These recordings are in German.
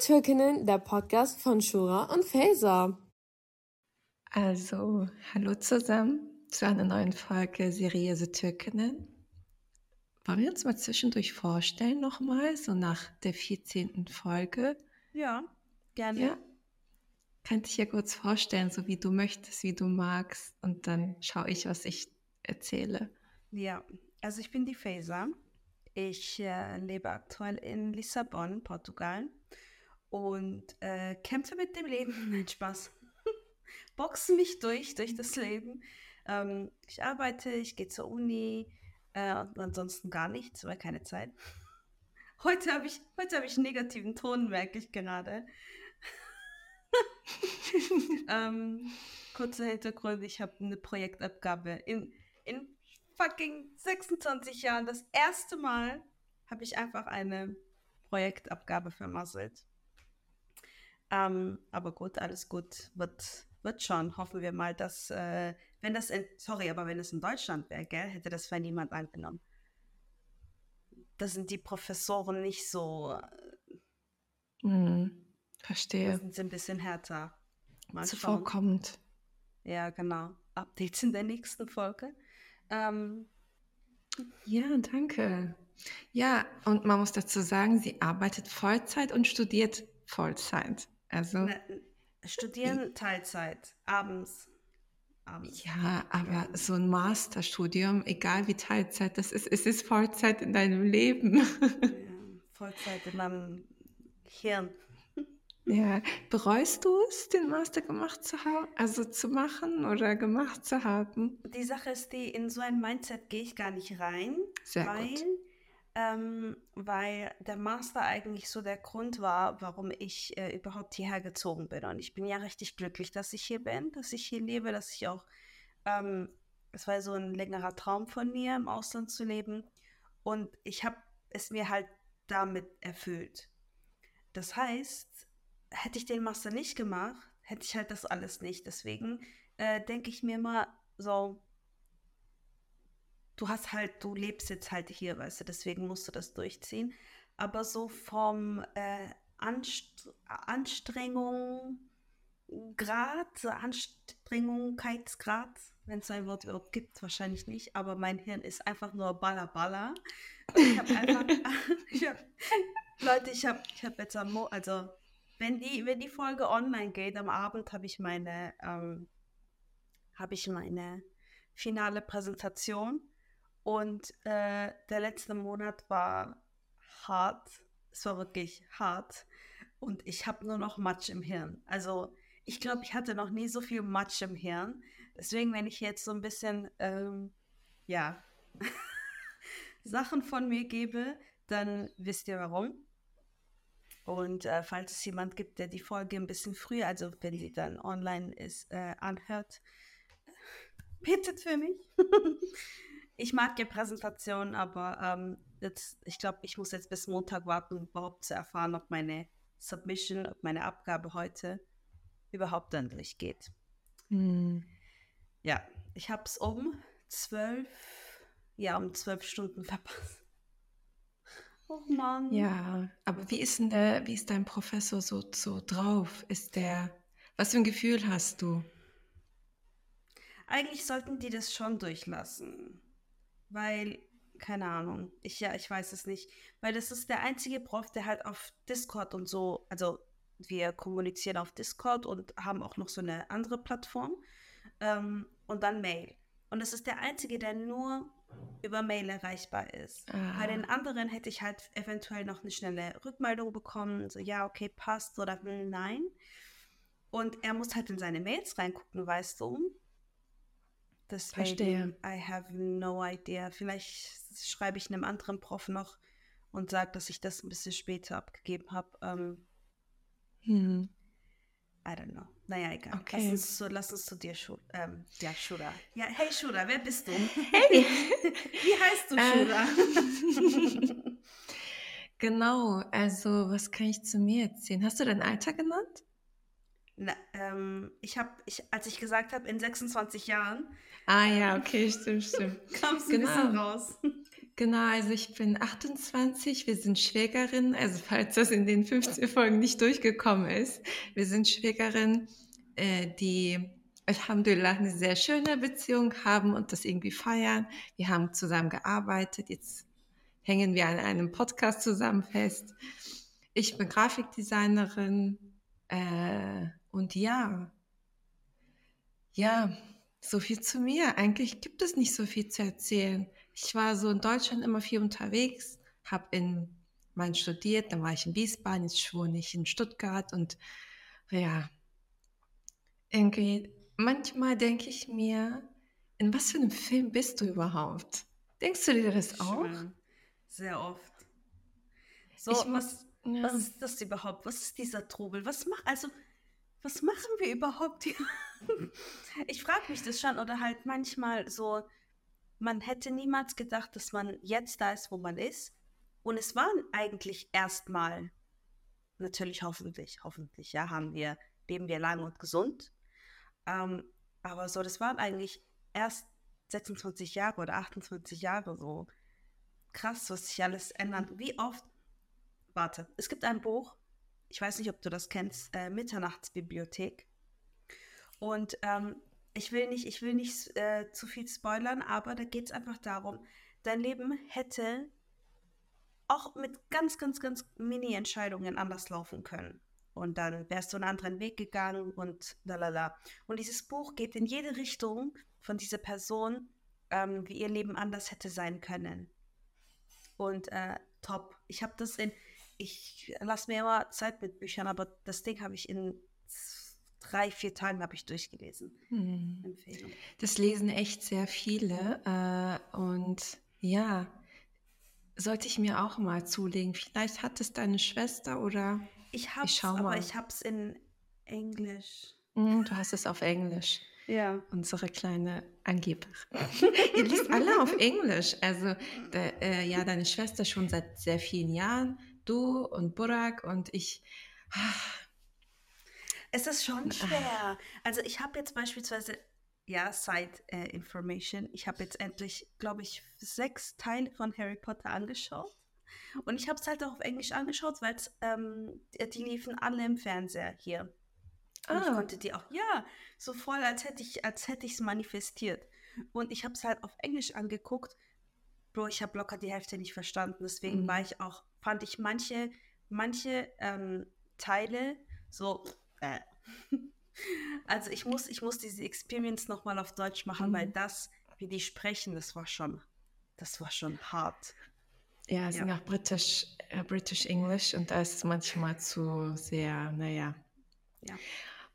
Türkinnen, der Podcast von Shura und Faser. Also, hallo zusammen zu einer neuen Folge Seriöse Türkinnen. Wollen wir uns mal zwischendurch vorstellen nochmal, so nach der 14. Folge? Ja, gerne. Ja. Kannst dich ja kurz vorstellen, so wie du möchtest, wie du magst. Und dann schaue ich, was ich erzähle. Ja, also ich bin die Faser. Ich äh, lebe aktuell in Lissabon, Portugal und äh, kämpfe mit dem Leben. Nein, Spaß. Boxe mich durch, durch das Leben. Ähm, ich arbeite, ich gehe zur Uni, äh, ansonsten gar nichts, weil keine Zeit. Heute habe ich, hab ich einen negativen Ton, merke ich gerade. ähm, kurzer Hintergrund, ich habe eine Projektabgabe. In, in fucking 26 Jahren, das erste Mal habe ich einfach eine Projektabgabe vermasselt. Ähm, aber gut, alles gut, wird, wird schon. Hoffen wir mal, dass, äh, wenn das in, sorry, aber wenn es in Deutschland wäre, gell, hätte das für niemand angenommen. Da sind die Professoren nicht so. Hm, verstehe. Da sind sie ein bisschen härter. Mal Zuvorkommend. Ja, genau. Updates in der nächsten Folge. Ähm, ja, danke. Ja, und man muss dazu sagen, sie arbeitet Vollzeit und studiert Vollzeit. Also Na, studieren Teilzeit, abends. abends. Ja, aber so ein Masterstudium, egal wie Teilzeit das ist, es ist Vollzeit in deinem Leben. Ja, Vollzeit in meinem Hirn. Ja, bereust du es, den Master gemacht zu haben, also zu machen oder gemacht zu haben? Die Sache ist die, in so ein Mindset gehe ich gar nicht rein, Sehr weil, gut. Ähm, weil der Master eigentlich so der Grund war, warum ich äh, überhaupt hierher gezogen bin. Und ich bin ja richtig glücklich, dass ich hier bin, dass ich hier lebe, dass ich auch, ähm, es war so ein längerer Traum von mir, im Ausland zu leben. Und ich habe es mir halt damit erfüllt. Das heißt, hätte ich den Master nicht gemacht, hätte ich halt das alles nicht. Deswegen äh, denke ich mir mal so, du hast halt, du lebst jetzt halt hier, weißt du, deswegen musst du das durchziehen. Aber so vom äh, Anst Anstrengung, Grad, Anstrengungkeitsgrad, wenn es ein Wort überhaupt gibt, wahrscheinlich nicht, aber mein Hirn ist einfach nur baller baller. ich habe einfach, ich hab, Leute, ich habe ich hab jetzt am, Mo also wenn die, wenn die Folge online geht, am Abend habe ich meine, ähm, habe ich meine finale Präsentation und äh, der letzte Monat war hart. Es war wirklich hart und ich habe nur noch Matsch im Hirn. Also ich glaube, ich hatte noch nie so viel Matsch im Hirn. Deswegen, wenn ich jetzt so ein bisschen, ähm, ja, Sachen von mir gebe, dann wisst ihr warum. Und äh, falls es jemand gibt, der die Folge ein bisschen früher, also wenn sie dann online ist, äh, anhört, bittet für mich. ich mag ja Präsentationen, aber ähm, jetzt, ich glaube, ich muss jetzt bis Montag warten, um überhaupt zu erfahren, ob meine Submission, ob meine Abgabe heute überhaupt dann durchgeht. Hm. Ja, ich habe es um zwölf, ja, um zwölf Stunden verpasst. Oh Mann. Ja, aber wie ist denn der, wie ist dein Professor so, so drauf? Ist der, was für ein Gefühl hast du? Eigentlich sollten die das schon durchlassen. Weil, keine Ahnung, ich ja, ich weiß es nicht. Weil das ist der einzige Prof, der halt auf Discord und so, also wir kommunizieren auf Discord und haben auch noch so eine andere Plattform. Ähm, und dann Mail. Und das ist der einzige, der nur über Mail erreichbar ist. Ah. Bei den anderen hätte ich halt eventuell noch eine schnelle Rückmeldung bekommen, so ja, okay, passt oder nein. Und er muss halt in seine Mails reingucken, weißt du? Deswegen, Verstehe. I have no idea. Vielleicht schreibe ich einem anderen Prof noch und sage, dass ich das ein bisschen später abgegeben habe. Ähm, hm. I don't know. Naja, egal. Okay. Lass, uns zu, lass uns zu dir, Schu ähm, ja, Shura. Ja, hey Shura, wer bist du? Hey! Wie heißt du, Shura? Äh, genau, also was kann ich zu mir erzählen? Hast du dein Alter genannt? Na, ähm, ich habe, ich, als ich gesagt habe, in 26 Jahren. Ah ja, okay, stimmt, stimmt. Kam es genau. ein bisschen raus. Genau, also ich bin 28, wir sind Schwägerin, also falls das in den 15 Folgen nicht durchgekommen ist, wir sind Schwägerin, äh, die Alhamdulillah eine sehr schöne Beziehung haben und das irgendwie feiern. Wir haben zusammen gearbeitet, jetzt hängen wir an einem Podcast zusammen fest. Ich bin Grafikdesignerin äh, und ja, ja, so viel zu mir. Eigentlich gibt es nicht so viel zu erzählen. Ich war so in Deutschland immer viel unterwegs, habe in mal studiert, dann war ich in Wiesbaden, jetzt wohne ich in Stuttgart und ja, irgendwie, manchmal denke ich mir, in was für einem Film bist du überhaupt? Denkst du dir das auch? Sehr oft. So, ich was, ja. was ist das überhaupt? Was ist dieser Trubel? Was macht, also, was machen wir überhaupt hier? ich frage mich das schon oder halt manchmal so, man hätte niemals gedacht, dass man jetzt da ist, wo man ist. Und es waren eigentlich erstmal, natürlich hoffentlich, hoffentlich, ja, haben wir, leben wir lang und gesund. Ähm, aber so, das waren eigentlich erst 26 Jahre oder 28 Jahre so. Krass, was sich alles ändert. Wie oft, warte, es gibt ein Buch, ich weiß nicht, ob du das kennst, äh, Mitternachtsbibliothek. Und ähm, ich will nicht, ich will nicht äh, zu viel spoilern, aber da geht es einfach darum, dein Leben hätte auch mit ganz, ganz, ganz Mini-Entscheidungen anders laufen können. Und dann wärst du einen anderen Weg gegangen und lalala. Und dieses Buch geht in jede Richtung von dieser Person, ähm, wie ihr Leben anders hätte sein können. Und äh, top. Ich habe das in, ich lasse mir immer Zeit mit Büchern, aber das Ding habe ich in drei, vier Tagen habe ich durchgelesen. Hm. Empfehlung. Das lesen echt sehr viele. Äh, und ja, sollte ich mir auch mal zulegen. Vielleicht hat es deine Schwester oder. Ich habe es, aber mal. ich habe es in Englisch. Hm, du hast es auf Englisch. Ja. Unsere kleine Angeberin. Ihr liest alle auf Englisch. Also, de, äh, ja, deine Schwester schon seit sehr vielen Jahren, du und Burak und ich. Es ist schon schwer. Also ich habe jetzt beispielsweise, ja, Side äh, Information, ich habe jetzt endlich, glaube ich, sechs Teile von Harry Potter angeschaut. Und ich habe es halt auch auf Englisch angeschaut, weil ähm, die liefen alle im Fernseher hier. Und ah. ich konnte die auch, ja, so voll, als hätte ich als hätte ich es manifestiert. Und ich habe es halt auf Englisch angeguckt. Bro, ich habe locker die Hälfte nicht verstanden. Deswegen mhm. war ich auch, fand ich manche, manche ähm, Teile so äh. Also ich muss, ich muss diese Experience nochmal auf Deutsch machen, mhm. weil das, wie die sprechen, das war schon, das war schon hart. Ja, es ja. sind auch British, äh, British English und da ist es manchmal zu sehr, naja. Ja.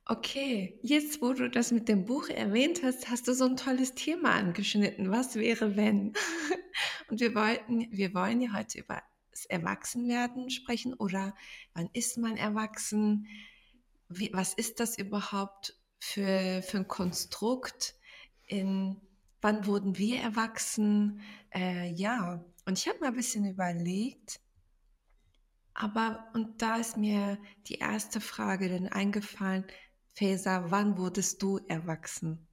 Okay, jetzt wo du das mit dem Buch erwähnt hast, hast du so ein tolles Thema angeschnitten. Was wäre, wenn? Und wir wollten, wir wollen ja heute über Erwachsenwerden sprechen oder wann ist man erwachsen? wie, was ist das überhaupt für, für ein Konstrukt? In, wann wurden wir erwachsen? Äh, ja, und ich habe mal ein bisschen überlegt, aber, und da ist mir die erste Frage dann eingefallen, Faser, wann wurdest du erwachsen?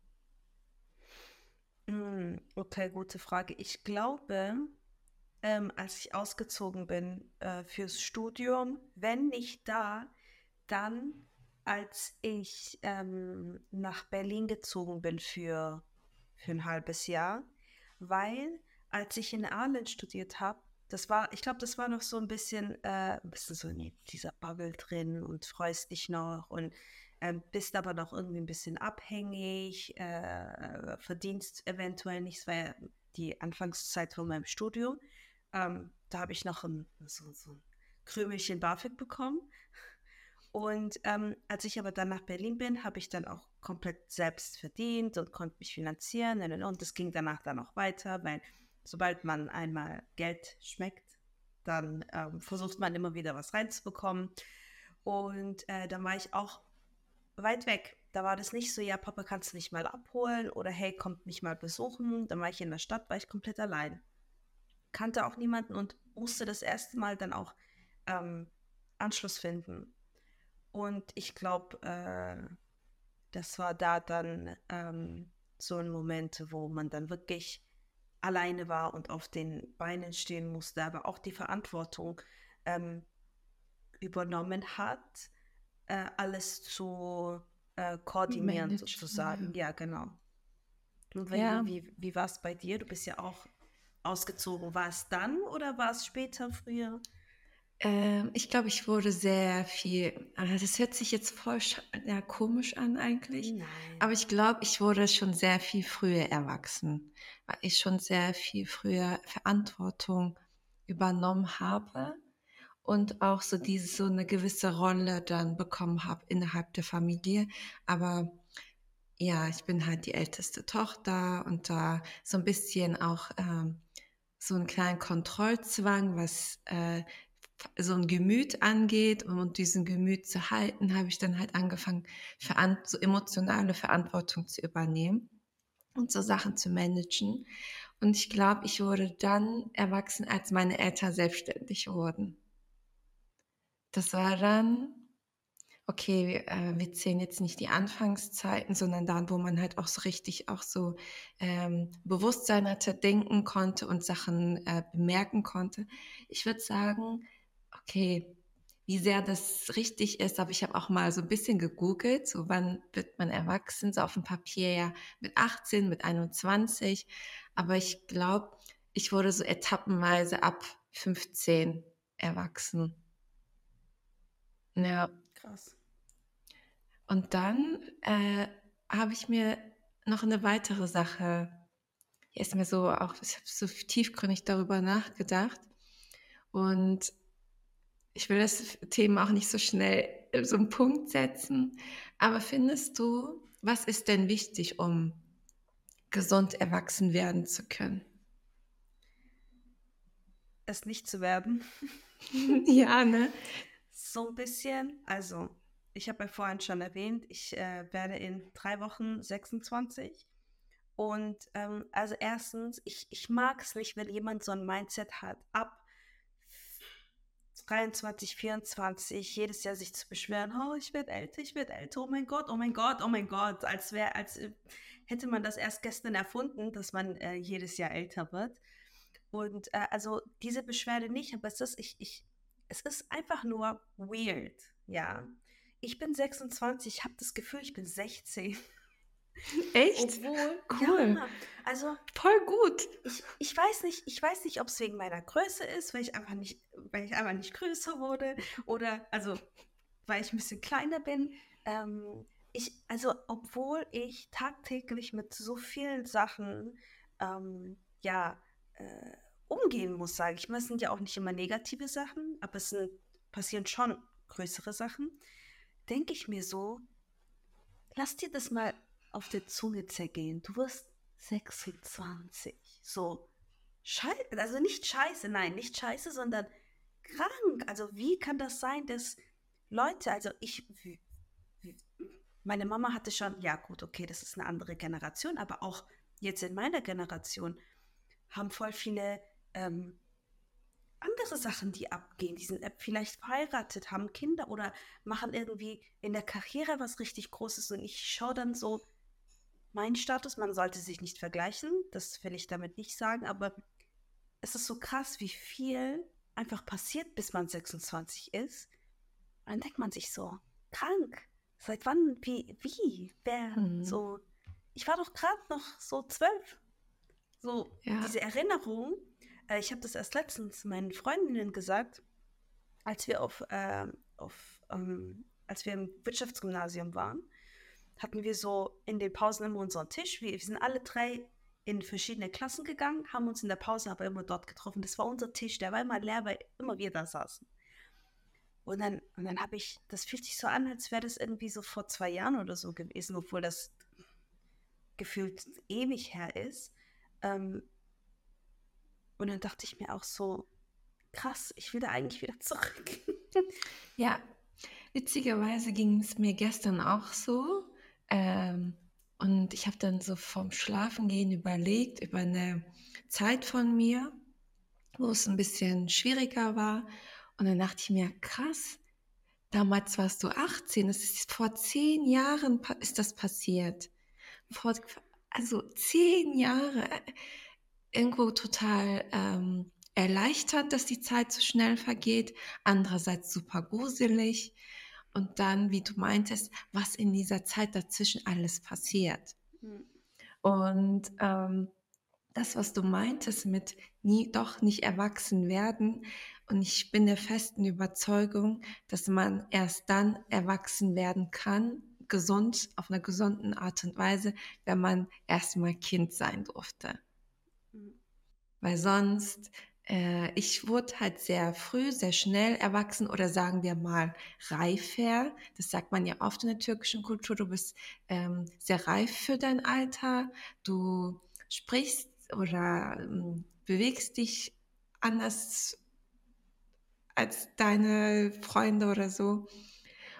Hm, okay, gute Frage. Ich glaube, ähm, als ich ausgezogen bin äh, fürs Studium, wenn nicht da, dann als ich ähm, nach Berlin gezogen bin für, für ein halbes Jahr, weil als ich in Aalen studiert habe, das war, ich glaube, das war noch so ein bisschen, äh, ein bisschen so in dieser Bubble drin und freust dich noch und ähm, bist aber noch irgendwie ein bisschen abhängig, äh, verdienst eventuell nichts, ja die Anfangszeit von meinem Studium. Ähm, da habe ich noch ein, so, so ein Krümelchen BAföG bekommen. Und ähm, als ich aber dann nach Berlin bin, habe ich dann auch komplett selbst verdient und konnte mich finanzieren. Und das ging danach dann auch weiter, weil sobald man einmal Geld schmeckt, dann ähm, versucht man immer wieder was reinzubekommen. Und äh, dann war ich auch weit weg. Da war das nicht so, ja, Papa, kannst du mich mal abholen oder hey, kommt mich mal besuchen. Dann war ich in der Stadt, war ich komplett allein. Kannte auch niemanden und musste das erste Mal dann auch ähm, Anschluss finden. Und ich glaube, äh, das war da dann ähm, so ein Moment, wo man dann wirklich alleine war und auf den Beinen stehen musste, aber auch die Verantwortung ähm, übernommen hat, äh, alles zu äh, koordinieren Managen, sozusagen. ja. Ja, genau. Wenn, Ja. wie, wie war es bei dir? Du bist ja auch ausgezogen. War es dann oder war es später, früher? Ähm, ich glaube, ich wurde sehr viel, also das hört sich jetzt voll ja, komisch an eigentlich, Nein. aber ich glaube, ich wurde schon sehr viel früher erwachsen, weil ich schon sehr viel früher Verantwortung übernommen habe und auch so diese so eine gewisse Rolle dann bekommen habe innerhalb der Familie. Aber ja, ich bin halt die älteste Tochter und da so ein bisschen auch ähm, so einen kleinen Kontrollzwang, was äh, so ein Gemüt angeht und um diesen Gemüt zu halten, habe ich dann halt angefangen, so emotionale Verantwortung zu übernehmen und so Sachen zu managen. Und ich glaube, ich wurde dann erwachsen, als meine Eltern selbstständig wurden. Das war dann, okay, wir, äh, wir zählen jetzt nicht die Anfangszeiten, sondern dann, wo man halt auch so richtig auch so ähm, Bewusstsein hatte, denken konnte und Sachen äh, bemerken konnte. Ich würde sagen, okay, wie sehr das richtig ist, aber ich habe auch mal so ein bisschen gegoogelt, so wann wird man erwachsen, so auf dem Papier ja mit 18, mit 21, aber ich glaube, ich wurde so etappenweise ab 15 erwachsen. Ja, Krass. Und dann äh, habe ich mir noch eine weitere Sache, hier ist mir so auch, ich habe so tiefgründig darüber nachgedacht und ich will das Thema auch nicht so schnell äh, so einen Punkt setzen, aber findest du, was ist denn wichtig, um gesund erwachsen werden zu können? Es nicht zu werden. ja, ne? So ein bisschen. Also, ich habe ja vorhin schon erwähnt, ich äh, werde in drei Wochen 26. Und ähm, also erstens, ich, ich mag es nicht, wenn jemand so ein Mindset hat, ab 23, 24, jedes Jahr sich zu beschweren, oh, ich werde älter, ich werde älter, oh mein Gott, oh mein Gott, oh mein Gott, als wäre, als äh, hätte man das erst gestern erfunden, dass man äh, jedes Jahr älter wird. Und äh, also diese Beschwerde nicht, aber es ist, ich, ich, es ist einfach nur weird, ja. Ich bin 26, ich habe das Gefühl, ich bin 16. Echt? Obwohl, Cool. ja, also Voll gut. ich, ich weiß nicht, ich weiß nicht, ob es wegen meiner Größe ist, weil ich einfach nicht, weil ich einfach nicht größer wurde oder also weil ich ein bisschen kleiner bin. Ähm, ich, also obwohl ich tagtäglich mit so vielen Sachen ähm, ja äh, umgehen muss, sage ich mal. Es sind ja auch nicht immer negative Sachen, aber es sind, passieren schon größere Sachen. Denke ich mir so, lass dir das mal auf der Zunge zergehen. Du wirst 26. So, scheiße, also nicht scheiße, nein, nicht scheiße, sondern krank. Also wie kann das sein, dass Leute, also ich, meine Mama hatte schon, ja gut, okay, das ist eine andere Generation, aber auch jetzt in meiner Generation haben voll viele ähm, andere Sachen, die abgehen. Die sind äh, vielleicht verheiratet, haben Kinder oder machen irgendwie in der Karriere was richtig Großes. Und ich schaue dann so, mein Status, man sollte sich nicht vergleichen, das will ich damit nicht sagen, aber es ist so krass, wie viel einfach passiert, bis man 26 ist. Und dann denkt man sich so, krank. Seit wann, wie, wie, wer, Mhm. so. Ich war doch gerade noch so zwölf. So, Ja. diese Erinnerung, äh, ich habe das erst letztens meinen Freundinnen gesagt, als wir auf, ähm, auf ähm, als wir im Wirtschaftsgymnasium waren, hatten wir so in den Pausen immer unseren Tisch. Wir, wir sind alle drei in verschiedene Klassen gegangen, haben uns in der Pause aber immer dort getroffen. Das war unser Tisch, der war immer leer, weil immer wir da saßen. Und dann, und dann habe ich, das fühlt sich so an, als wäre das irgendwie so vor zwei Jahren oder so gewesen, obwohl das gefühlt ewig her ist. Ähm, und dann dachte ich mir auch so, krass, ich will da eigentlich wieder zurück. Ja, witzigerweise ging es mir gestern auch so. Ähm, und ich habe dann so vorm Schlafengehen überlegt über eine Zeit von mir, wo es ein bisschen schwieriger war. Und dann dachte ich mir, krass, damals warst du 18, es ist vor zehn Jahren ist das passiert. Vor, also zehn Jahre. Irgendwo total ähm, erleichtert, dass die Zeit so schnell vergeht, andererseits super gruselig. Und dann, wie du meintest, was in dieser Zeit dazwischen alles passiert. Mhm. Und ähm, das, was du meintest mit nie, doch nicht erwachsen werden. Und ich bin der festen Überzeugung, dass man erst dann erwachsen werden kann, gesund, auf einer gesunden Art und Weise, wenn man erstmal Kind sein durfte. Weil sonst, äh, ich wurde halt sehr früh, sehr schnell erwachsen oder sagen wir mal reifer. Das sagt man ja oft in der türkischen Kultur. Du bist ähm, sehr reif für dein Alter. Du sprichst oder ähm, bewegst dich anders als deine Freunde oder so.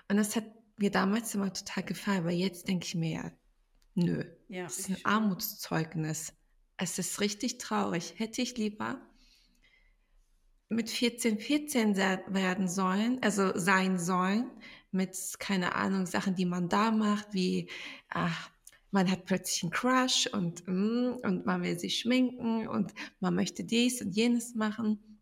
Und das hat mir damals immer total gefallen, aber jetzt denke ich mir ja, nö, ja, das ist ein Armutszeugnis. Es ist richtig traurig. Hätte ich lieber mit 14, 14 werden sollen, also sein sollen, mit, keine Ahnung, Sachen, die man da macht, wie, ach, man hat plötzlich einen Crush und, mm, und man will sich schminken und man möchte dies und jenes machen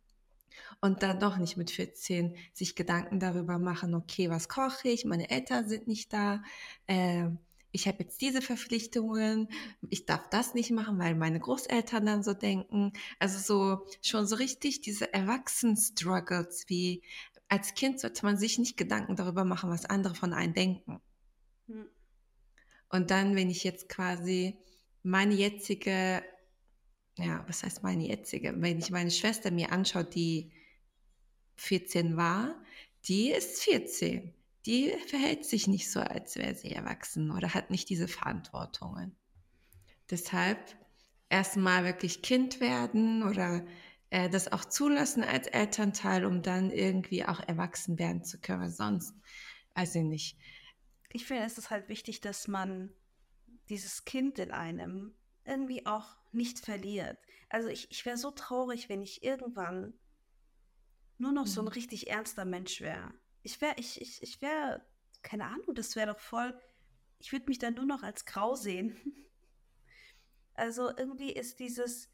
und dann doch nicht mit 14 sich Gedanken darüber machen, okay, was koche ich, meine Eltern sind nicht da, äh, ich habe jetzt diese Verpflichtungen, ich darf das nicht machen, weil meine Großeltern dann so denken. Also so schon so richtig diese Erwachsenen-Struggles, wie als Kind sollte man sich nicht Gedanken darüber machen, was andere von einem denken. Hm. Und dann, wenn ich jetzt quasi meine jetzige, ja, was heißt meine jetzige, wenn ich meine Schwester mir anschaue, die 14 war, die ist 14. Die verhält sich nicht so, als wäre sie erwachsen oder hat nicht diese Verantwortungen. Deshalb erstmal wirklich Kind werden oder äh, das auch zulassen als Elternteil, um dann irgendwie auch erwachsen werden zu können. Sonst, weiß ich nicht, ich finde, es ist halt wichtig, dass man dieses Kind in einem irgendwie auch nicht verliert. Also ich, ich wäre so traurig, wenn ich irgendwann nur noch so ein mhm. richtig ernster Mensch wäre. Ich wäre, ich, ich, ich wäre, keine Ahnung, das wäre doch voll, ich würde mich dann nur noch als grau sehen. Also irgendwie ist dieses,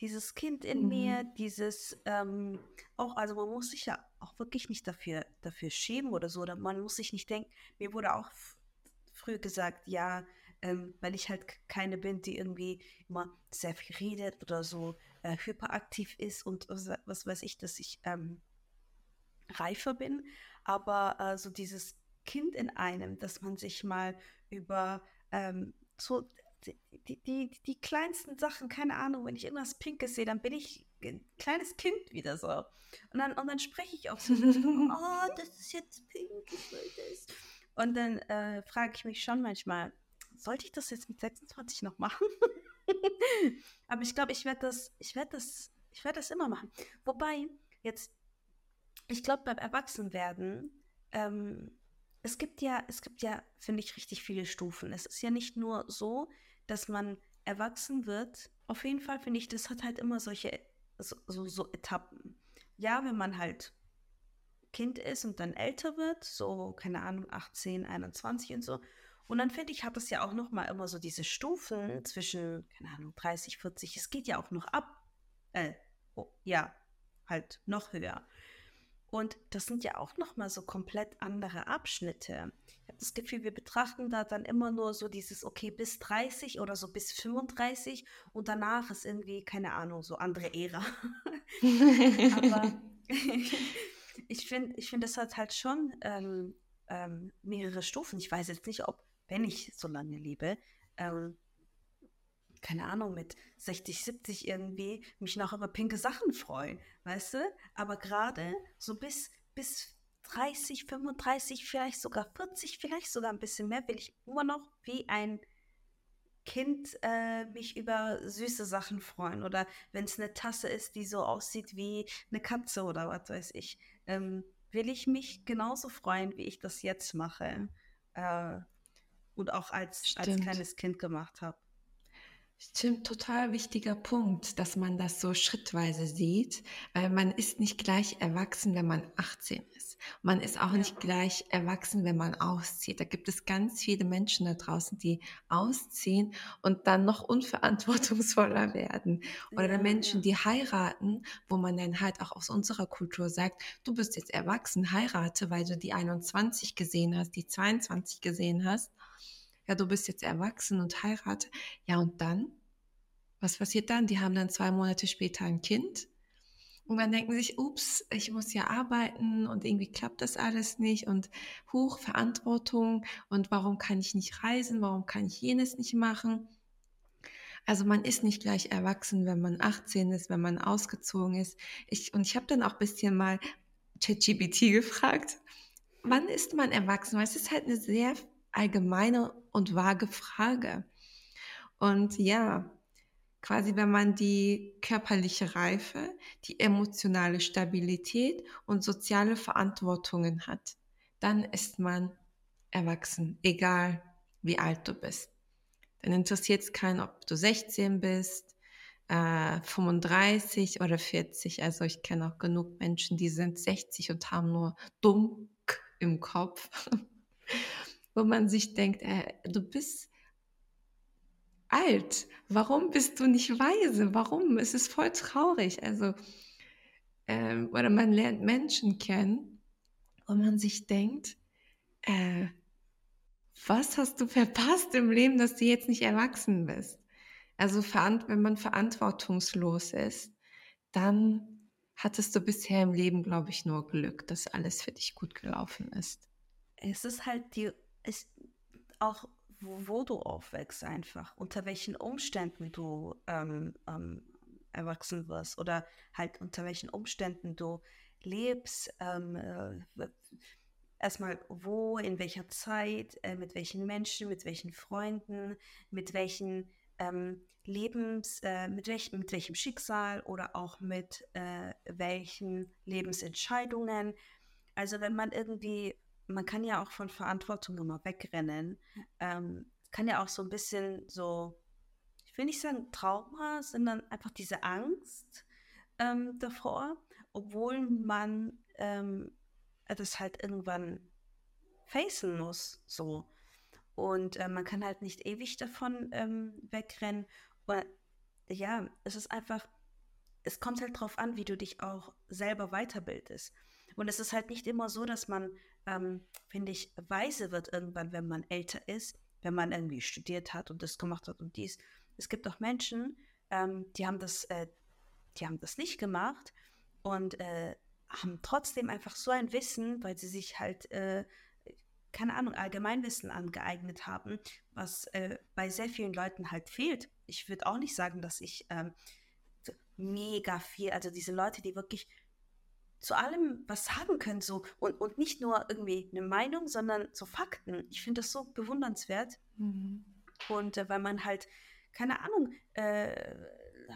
dieses Kind in mhm. mir, dieses ähm, auch, also man muss sich ja auch wirklich nicht dafür, dafür schämen oder so, oder man muss sich nicht denken, mir wurde auch früher gesagt, ja, ähm, weil ich halt keine bin, die irgendwie immer sehr viel redet oder so äh, hyperaktiv ist und was, was, weiß ich, dass ich ähm, reifer bin, aber äh, so dieses Kind in einem, dass man sich mal über ähm, so die, die, die, kleinsten Sachen, keine Ahnung, wenn ich irgendwas Pinkes sehe, dann bin ich ein kleines Kind wieder so. Und dann, und dann spreche ich auch so, oh, das ist jetzt pink, ich will das. Und dann äh, frage ich mich schon manchmal, sollte ich das jetzt mit 26 noch machen? Aber ich glaube, ich werde das, ich werde das, ich werde das immer machen. Wobei, jetzt, ich glaube, beim Erwachsenwerden, ähm, es gibt ja, es gibt ja, finde ich, richtig viele Stufen. Es ist ja nicht nur so, dass man erwachsen wird, auf jeden Fall finde ich, das hat halt immer solche, so, so, so Etappen. Ja, wenn man halt Kind ist und dann älter wird, so, keine Ahnung, 18, 21 und so. Und dann finde ich, hat das ja auch noch mal immer so diese Stufen zwischen, keine Ahnung, 30, 40. Es geht ja auch noch ab. Äh, oh, ja, halt noch höher. Und das sind ja auch noch mal so komplett andere Abschnitte. Ich habe das Gefühl, wir betrachten da dann immer nur so dieses, okay, bis 30 oder so bis 35 und danach ist irgendwie, keine Ahnung, so andere Ära. Aber ich finde, ich finde, das hat halt schon ähm, ähm, mehrere Stufen. Ich weiß jetzt nicht, ob, wenn ich so lange lebe, ähm, keine Ahnung, mit 60, 70 irgendwie mich noch über pinke Sachen freuen, weißt du? Aber gerade so bis, bis 30, 35, vielleicht sogar 40, vielleicht sogar ein bisschen mehr, will ich immer noch wie ein Kind äh, mich über süße Sachen freuen. Oder wenn es eine Tasse ist, die so aussieht wie eine Katze oder was weiß ich, ähm, will ich mich genauso freuen, wie ich das jetzt mache. Äh, und auch als, als kleines Kind gemacht habe. Stimmt, total wichtiger Punkt, dass man das so schrittweise sieht, weil man ist nicht gleich erwachsen, wenn man 18 ist. Man ist auch ja. nicht gleich erwachsen, wenn man auszieht. Da gibt es ganz viele Menschen da draußen, die ausziehen und dann noch unverantwortungsvoller werden. Oder ja, Menschen, ja. die heiraten, wo man dann halt auch aus unserer Kultur sagt, du bist jetzt erwachsen, heirate, weil du die 21 gesehen hast, die 22 gesehen hast. Ja, du bist jetzt erwachsen und heirate. Ja, und dann? Was passiert dann? Die haben dann zwei Monate später ein Kind und dann denken sich, ups, ich muss ja arbeiten und irgendwie klappt das alles nicht und hoch Verantwortung und warum kann ich nicht reisen, warum kann ich jenes nicht machen. Also man ist nicht gleich erwachsen, wenn man 18 ist, wenn man ausgezogen ist. Ich, und ich habe dann auch ein bisschen mal ChatGPT gefragt, wann ist man erwachsen? Weil es ist halt eine sehr allgemeine und vage Frage. Und ja, quasi wenn man die körperliche Reife, die emotionale Stabilität und soziale Verantwortungen hat, dann ist man erwachsen, egal wie alt du bist. Dann interessiert es keinen, ob du 16 bist, äh, 35 oder 40. Also ich kenne auch genug Menschen, die sind 60 und haben nur Dunk im Kopf, wo man sich denkt, äh, du bist alt. Warum bist du nicht weise? Warum? Es ist voll traurig. Also, ähm, oder man lernt Menschen kennen und man sich denkt, äh, was hast du verpasst im Leben, dass du jetzt nicht erwachsen bist? Also, wenn man verantwortungslos ist, dann hattest du bisher im Leben, glaube ich, nur Glück, dass alles für dich gut gelaufen ist. Es ist halt die, es, auch wo, wo du aufwächst einfach, unter welchen Umständen du ähm, ähm, erwachsen wirst oder halt unter welchen Umständen du lebst. Ähm, äh, erstmal wo, in welcher Zeit, äh, mit welchen Menschen, mit welchen Freunden, mit welchen ähm, Lebens, äh, mit, welch, mit welchem Schicksal oder auch mit äh, welchen Lebensentscheidungen. Also wenn man irgendwie man kann ja auch von Verantwortung immer wegrennen. Ähm, kann ja auch so ein bisschen so, ich will nicht sagen Trauma, sondern einfach diese Angst ähm, davor, obwohl man ähm, das halt irgendwann facen muss, so. Und äh, man kann halt nicht ewig davon ähm, wegrennen. Und ja, es ist einfach, es kommt halt drauf an, wie du dich auch selber weiterbildest. Und es ist halt nicht immer so, dass man ähm, finde ich, weise wird irgendwann, wenn man älter ist, wenn man irgendwie studiert hat und das gemacht hat und dies. Es gibt auch Menschen, ähm, die haben das, äh, die haben das nicht gemacht und äh, haben trotzdem einfach so ein Wissen, weil sie sich halt, äh, keine Ahnung, Allgemeinwissen angeeignet haben, was äh, bei sehr vielen Leuten halt fehlt. Ich würde auch nicht sagen, dass ich ähm, mega viel, also diese Leute, die wirklich zu allem was sagen können so und, und nicht nur irgendwie eine Meinung, sondern so Fakten. Ich finde das so bewundernswert. Mhm. Und äh, weil man halt, keine Ahnung, äh,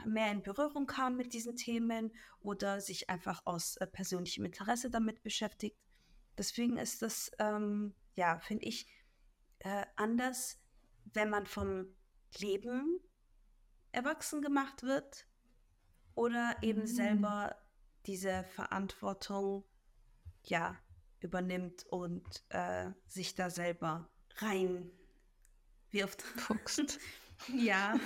mehr in Berührung kam mit diesen Themen oder sich einfach aus äh, persönlichem Interesse damit beschäftigt. Deswegen ist das, ähm, ja, finde ich, äh, anders, wenn man vom Leben erwachsen gemacht wird oder eben mhm. selber diese Verantwortung ja übernimmt und äh, sich da selber rein wirft. Fuchst. ja.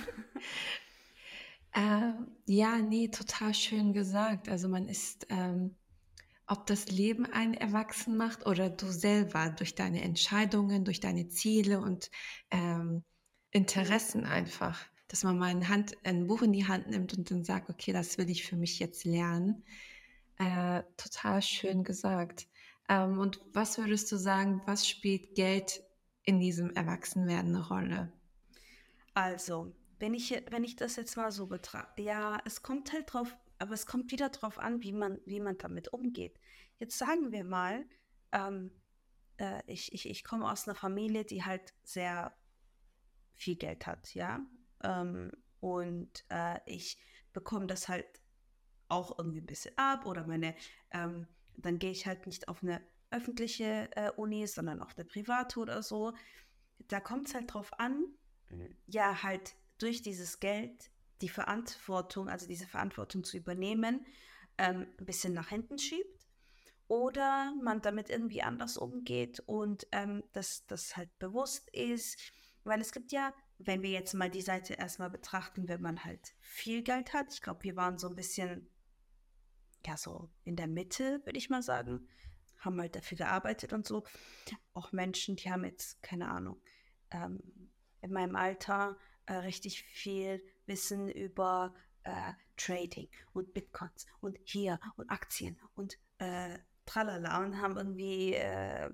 äh, ja, nee, total schön gesagt. Also man ist, ähm, ob das Leben einen erwachsen macht oder du selber durch deine Entscheidungen, durch deine Ziele und ähm, Interessen einfach, dass man mal ein, Hand, ein Buch in die Hand nimmt und dann sagt, okay, das will ich für mich jetzt lernen. Äh, total schön gesagt. Ähm, und was würdest du sagen, was spielt Geld in diesem Erwachsenwerden eine Rolle? Also, wenn ich, wenn ich das jetzt mal so betrachte, ja, es kommt halt drauf, aber es kommt wieder drauf an, wie man, wie man damit umgeht. Jetzt sagen wir mal, ähm, äh, ich, ich, ich komme aus einer Familie, die halt sehr viel Geld hat, ja. Ähm, und äh, ich bekomme das halt auch irgendwie ein bisschen ab oder meine, ähm, dann gehe ich halt nicht auf eine öffentliche äh, Uni, sondern auf eine private oder so. Da kommt es halt drauf an, mhm. ja, halt durch dieses Geld die Verantwortung, also diese Verantwortung zu übernehmen, ähm, ein bisschen nach hinten schiebt oder man damit irgendwie anders umgeht und ähm, dass das halt bewusst ist. Weil es gibt ja, wenn wir jetzt mal die Seite erstmal betrachten, wenn man halt viel Geld hat, ich glaube, wir waren so ein bisschen, ja, so in der Mitte, würde ich mal sagen, haben halt dafür gearbeitet und so. Auch Menschen, die haben jetzt, keine Ahnung, ähm, in meinem Alter äh, richtig viel Wissen über äh, Trading und Bitcoins und hier und Aktien und äh, tralala und haben irgendwie, äh,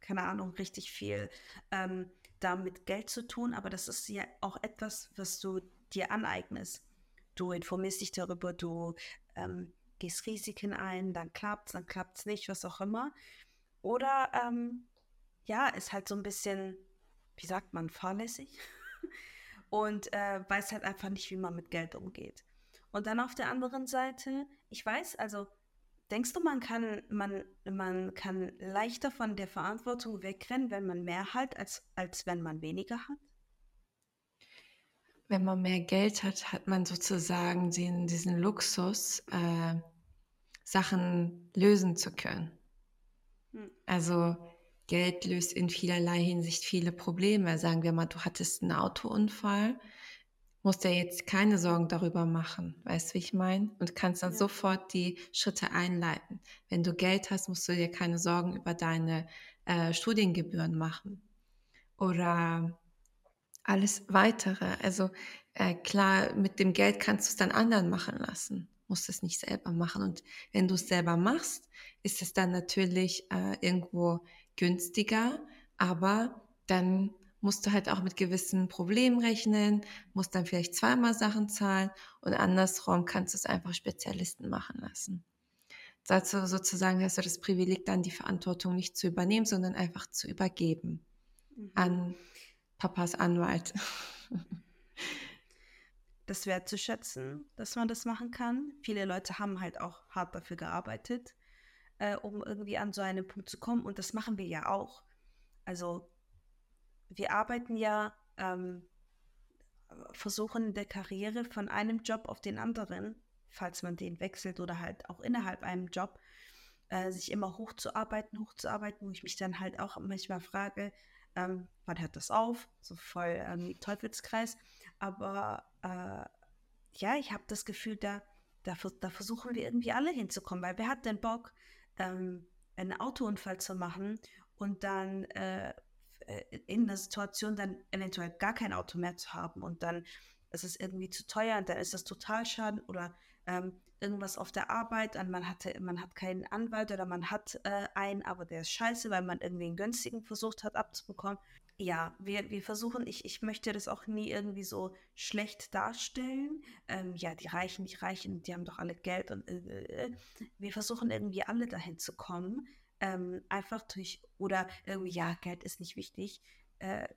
keine Ahnung, richtig viel ähm, damit Geld zu tun. Aber das ist ja auch etwas, was du dir aneignest. Du informierst dich darüber, du ähm, gehst Risiken ein, dann klappt es, dann klappt es nicht, was auch immer. Oder ähm, ja, ist halt so ein bisschen, wie sagt man, fahrlässig und äh, weiß halt einfach nicht, wie man mit Geld umgeht. Und dann auf der anderen Seite, ich weiß, also denkst du, man kann, man, man kann leichter von der Verantwortung wegrennen, wenn man mehr hat, als, als wenn man weniger hat? Wenn man mehr Geld hat, hat man sozusagen den, diesen Luxus, äh, Sachen lösen zu können. Hm. Also Geld löst in vielerlei Hinsicht viele Probleme. Sagen wir mal, du hattest einen Autounfall, musst dir jetzt keine Sorgen darüber machen, weißt du, wie ich meine? Und kannst dann ja. sofort die Schritte einleiten. Wenn du Geld hast, musst du dir keine Sorgen über deine äh, Studiengebühren machen. Oder alles weitere. Also äh, klar, mit dem Geld kannst du es dann anderen machen lassen musst es nicht selber machen. Und wenn du es selber machst, ist es dann natürlich äh, irgendwo günstiger, aber dann musst du halt auch mit gewissen Problemen rechnen, musst dann vielleicht zweimal Sachen zahlen und andersrum kannst du es einfach Spezialisten machen lassen. Dazu sozusagen hast du das Privileg, dann die Verantwortung nicht zu übernehmen, sondern einfach zu übergeben mhm. an Papas Anwalt. das wertzuschätzen, dass man das machen kann. Viele Leute haben halt auch hart dafür gearbeitet äh, um irgendwie an so einen Punkt zu kommen. Und das machen wir ja auch. Also wir arbeiten ja, ähm, versuchen in der Karriere von einem Job auf den anderen, falls man den wechselt oder halt auch innerhalb einem Job, äh, sich immer hochzuarbeiten, hochzuarbeiten, wo ich mich dann halt auch manchmal frage, ähm, wann hört das auf? So voll ähm, Teufelskreis. Aber äh, ja, ich habe das Gefühl, da, da, da, versuchen wir irgendwie alle hinzukommen, weil wer hat denn Bock, ähm, einen Autounfall zu machen und dann äh, äh, in der Situation dann eventuell gar kein Auto mehr zu haben und dann ist es irgendwie zu teuer und dann ist das total schaden oder ähm, irgendwas auf der Arbeit und man hatte, man hat keinen Anwalt oder man hat äh, einen, aber der ist scheiße, weil man irgendwie einen günstigen versucht hat abzubekommen ja, wir, wir versuchen, ich, ich möchte das auch nie irgendwie so schlecht darstellen. Ähm, ja, die Reichen, die Reichen, die haben doch alle Geld und äh, äh, äh. wir versuchen irgendwie alle dahin zu kommen. Ähm, einfach durch, oder irgendwie, ja, Geld ist nicht wichtig. Äh,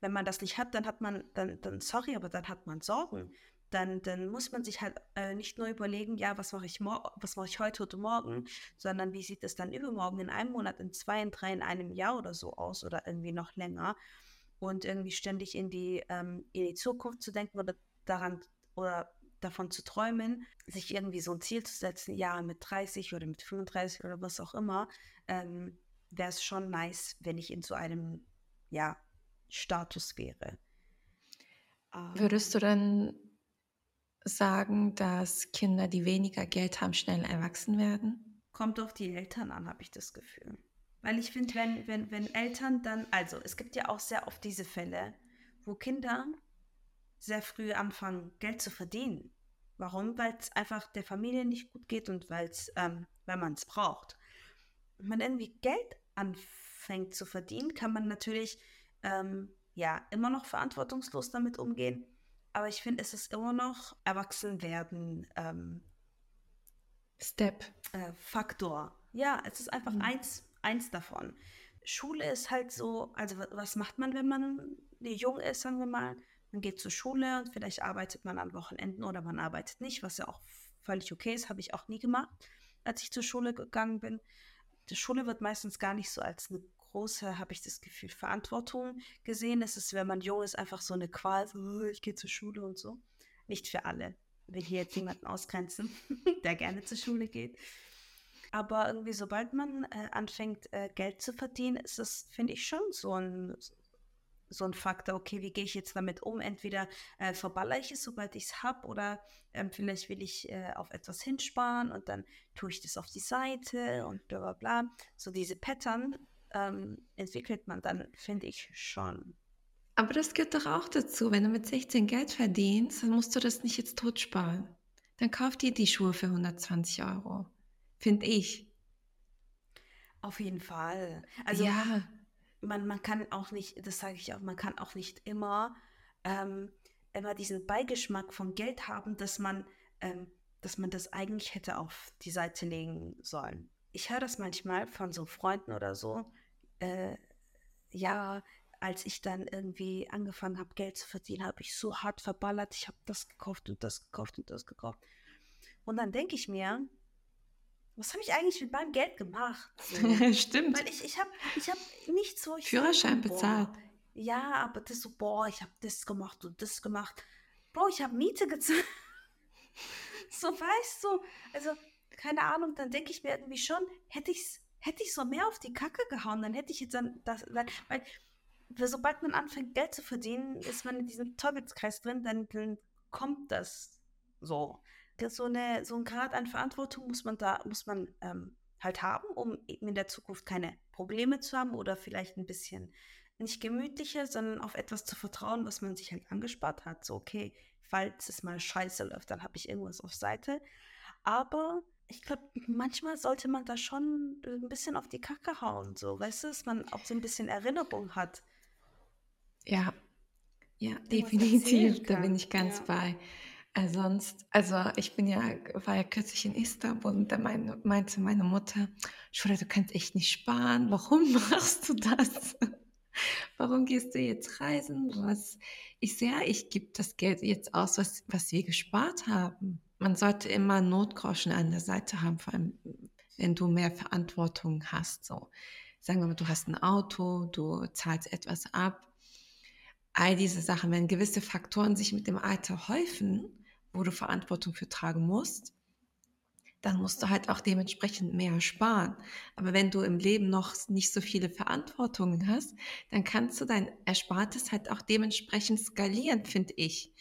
wenn man das nicht hat, dann hat man, dann, dann, sorry, aber dann hat man Sorgen dann, dann muss man sich halt äh, nicht nur überlegen, ja, was mache ich was mache ich heute oder morgen, sondern wie sieht es dann übermorgen in einem Monat, in zwei, in drei, in einem Jahr oder so aus oder irgendwie noch länger? Und irgendwie ständig in die, ähm, in die Zukunft zu denken oder daran oder davon zu träumen, sich irgendwie so ein Ziel zu setzen, ja, mit 30 oder mit 35 oder was auch immer, ähm, wäre es schon nice, wenn ich in so einem, ja, Status wäre. Würdest du dann sagen, dass Kinder, die weniger Geld haben, schnell erwachsen werden? Kommt auf die Eltern an, habe ich das Gefühl. Weil ich finde, wenn, wenn, wenn Eltern dann, also es gibt ja auch sehr oft diese Fälle, wo Kinder sehr früh anfangen, Geld zu verdienen. Warum? Weil es einfach der Familie nicht gut geht und weil's, ähm, weil man es braucht. Wenn man irgendwie Geld anfängt zu verdienen, kann man natürlich ähm, ja immer noch verantwortungslos damit umgehen aber ich finde, es ist immer noch Erwachsenwerden. Ähm, Step. Äh, Faktor. Ja, es ist einfach mhm. eins, eins davon. Schule ist halt so, also was macht man, wenn man jung ist, sagen wir mal? Man geht zur Schule und vielleicht arbeitet man an Wochenenden oder man arbeitet nicht, was ja auch völlig okay ist, habe ich auch nie gemacht, als ich zur Schule gegangen bin. Die Schule wird meistens gar nicht so als eine große, habe ich das Gefühl, Verantwortung gesehen. Es ist, wenn man jung ist, einfach so eine Qual, so, oh, ich gehe zur Schule und so. Nicht für alle. will hier jetzt niemanden ausgrenzen, der gerne zur Schule geht. Aber irgendwie, sobald man äh, anfängt, äh, Geld zu verdienen, ist das, finde ich, schon so ein, so ein Faktor, okay, wie gehe ich jetzt damit um? Entweder äh, verballere ich es, sobald ich es habe, oder ähm, vielleicht will ich äh, auf etwas hinsparen und dann tue ich das auf die Seite und bla bla bla. So diese Pattern ähm, entwickelt man dann, finde ich schon. Aber das gehört doch auch dazu. Wenn du mit 16 Geld verdienst, dann musst du das nicht jetzt tot sparen. Dann kauf dir die Schuhe für 120 Euro. Finde ich. Auf jeden Fall. Also ja. man, man kann auch nicht, das sage ich auch, man kann auch nicht immer, ähm, immer diesen Beigeschmack von Geld haben, dass man, ähm, dass man das eigentlich hätte auf die Seite legen sollen. Ich höre das manchmal von so Freunden oder so. Äh, ja, als ich dann irgendwie angefangen habe, Geld zu verdienen, habe ich so hart verballert. Ich habe das gekauft und das gekauft und das gekauft. Und dann denke ich mir, was habe ich eigentlich mit meinem Geld gemacht? So. Stimmt. Weil ich, ich habe ich hab nichts, wo ich. Führerschein sage, bezahlt. Ja, aber das so, boah, ich habe das gemacht und das gemacht. Bro, ich habe Miete gezahlt. so, weißt du, also, keine Ahnung, dann denke ich mir irgendwie schon, hätte ich es hätte ich so mehr auf die Kacke gehauen, dann hätte ich jetzt dann das, weil, weil sobald man anfängt, Geld zu verdienen, ist man in diesem Teufelskreis drin, dann, dann kommt das so. So, eine, so ein Grad an Verantwortung muss man da, muss man ähm, halt haben, um eben in der Zukunft keine Probleme zu haben oder vielleicht ein bisschen nicht gemütlicher, sondern auf etwas zu vertrauen, was man sich halt angespart hat. So, okay, falls es mal scheiße läuft, dann habe ich irgendwas auf Seite. Aber ich glaube, manchmal sollte man da schon ein bisschen auf die Kacke hauen, so, weißt du, dass man auch so ein bisschen Erinnerung hat. Ja, ja, definitiv. Da bin ich ganz ja. bei. Also sonst, also ich bin ja, war ja kürzlich in Istanbul und da mein, meinte meine Mutter, Schura, du kannst echt nicht sparen. Warum machst du das? Warum gehst du jetzt reisen? Was? Ich sehe, ich gebe das Geld jetzt aus, was, was wir gespart haben. Man sollte immer Notgroschen an der Seite haben, vor allem wenn du mehr Verantwortung hast. So, sagen wir mal, du hast ein Auto, du zahlst etwas ab all diese Sachen, wenn gewisse Faktoren sich mit dem Alter häufen, wo du Verantwortung für tragen musst, dann musst du halt auch dementsprechend mehr sparen. Aber wenn du im Leben noch nicht so viele Verantwortungen hast, dann kannst du dein Erspartes halt auch dementsprechend skalieren, finde ich.